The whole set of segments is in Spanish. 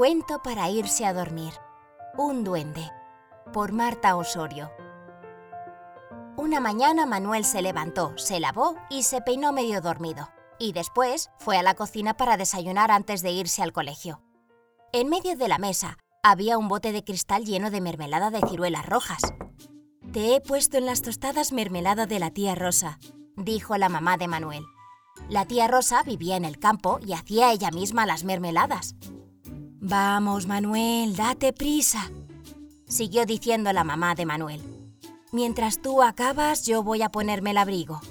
Cuento para irse a dormir. Un duende. Por Marta Osorio. Una mañana Manuel se levantó, se lavó y se peinó medio dormido. Y después fue a la cocina para desayunar antes de irse al colegio. En medio de la mesa había un bote de cristal lleno de mermelada de ciruelas rojas. Te he puesto en las tostadas mermelada de la tía Rosa, dijo la mamá de Manuel. La tía Rosa vivía en el campo y hacía ella misma las mermeladas. Vamos, Manuel, date prisa, siguió diciendo la mamá de Manuel. Mientras tú acabas, yo voy a ponerme el abrigo.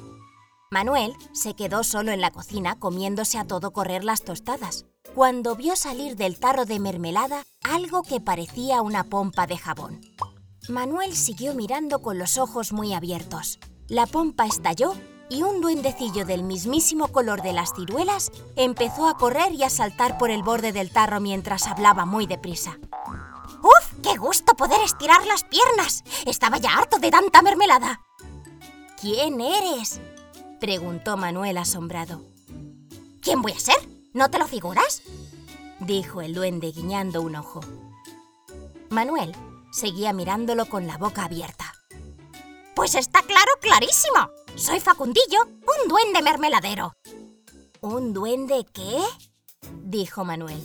Manuel se quedó solo en la cocina comiéndose a todo correr las tostadas, cuando vio salir del tarro de mermelada algo que parecía una pompa de jabón. Manuel siguió mirando con los ojos muy abiertos. La pompa estalló y un duendecillo del mismísimo color de las ciruelas empezó a correr y a saltar por el borde del tarro mientras hablaba muy deprisa. ¡Uf! ¡Qué gusto poder estirar las piernas! Estaba ya harto de tanta mermelada. ¿Quién eres? preguntó Manuel asombrado. ¿Quién voy a ser? ¿No te lo figuras? dijo el duende guiñando un ojo. Manuel seguía mirándolo con la boca abierta. Pues está claro, clarísimo. Soy Facundillo, un duende mermeladero. ¿Un duende qué? dijo Manuel.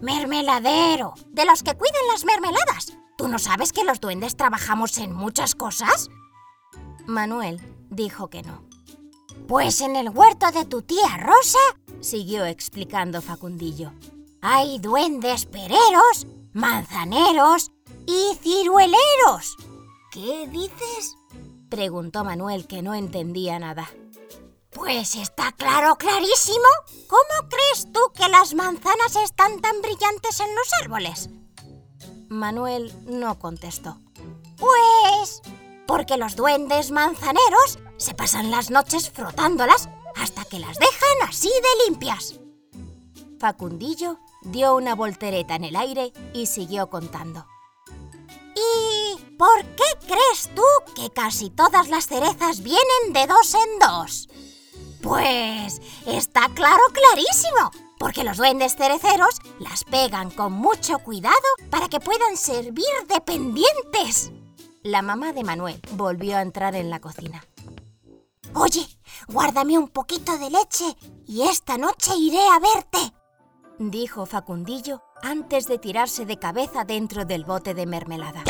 Mermeladero, de los que cuidan las mermeladas. ¿Tú no sabes que los duendes trabajamos en muchas cosas? Manuel dijo que no. Pues en el huerto de tu tía Rosa, siguió explicando Facundillo, hay duendes pereros, manzaneros y cirueleros. ¿Qué dices? Preguntó Manuel, que no entendía nada. Pues está claro, clarísimo. ¿Cómo crees tú que las manzanas están tan brillantes en los árboles? Manuel no contestó. Pues porque los duendes manzaneros se pasan las noches frotándolas hasta que las dejan así de limpias. Facundillo dio una voltereta en el aire y siguió contando. ¿Y por qué crees tú que casi todas las cerezas vienen de dos en dos? Pues está claro, clarísimo, porque los duendes cereceros las pegan con mucho cuidado para que puedan servir de pendientes. La mamá de Manuel volvió a entrar en la cocina. Oye, guárdame un poquito de leche y esta noche iré a verte, dijo Facundillo antes de tirarse de cabeza dentro del bote de mermelada.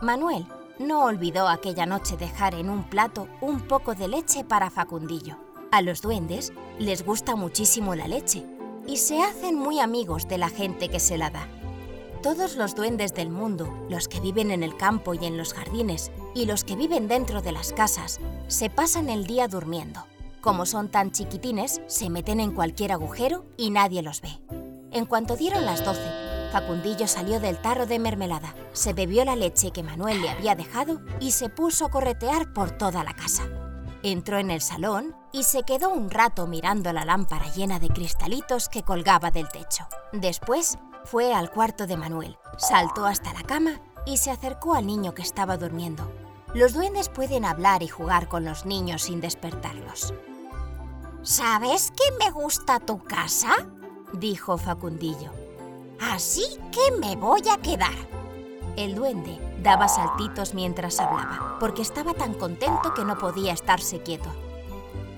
Manuel no olvidó aquella noche dejar en un plato un poco de leche para Facundillo. A los duendes les gusta muchísimo la leche y se hacen muy amigos de la gente que se la da. Todos los duendes del mundo, los que viven en el campo y en los jardines, y los que viven dentro de las casas, se pasan el día durmiendo. Como son tan chiquitines, se meten en cualquier agujero y nadie los ve. En cuanto dieron las doce, Facundillo salió del tarro de mermelada, se bebió la leche que Manuel le había dejado y se puso a corretear por toda la casa. Entró en el salón y se quedó un rato mirando la lámpara llena de cristalitos que colgaba del techo. Después fue al cuarto de Manuel, saltó hasta la cama y se acercó al niño que estaba durmiendo. Los duendes pueden hablar y jugar con los niños sin despertarlos. ¿Sabes que me gusta tu casa? dijo Facundillo. Así que me voy a quedar. El duende daba saltitos mientras hablaba, porque estaba tan contento que no podía estarse quieto.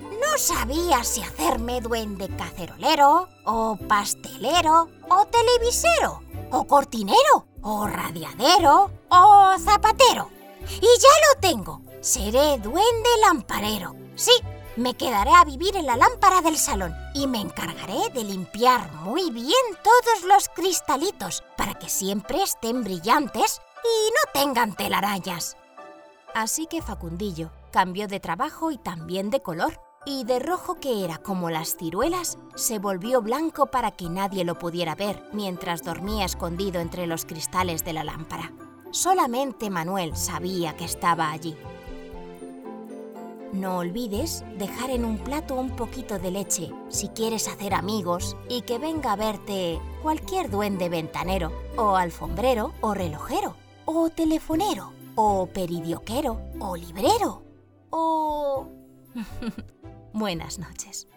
No sabía si hacerme duende cacerolero, o pastelero, o televisero, o cortinero, o radiadero, o zapatero. Y ya lo tengo. Seré duende lamparero. Sí, me quedaré a vivir en la lámpara del salón y me encargaré de limpiar muy bien todos los cristalitos para que siempre estén brillantes y no tengan telarañas. Así que Facundillo cambió de trabajo y también de color y de rojo que era como las ciruelas, se volvió blanco para que nadie lo pudiera ver mientras dormía escondido entre los cristales de la lámpara. Solamente Manuel sabía que estaba allí. No olvides dejar en un plato un poquito de leche si quieres hacer amigos y que venga a verte cualquier duende ventanero, o alfombrero, o relojero, o telefonero, o peridioquero, o librero, o... Buenas noches.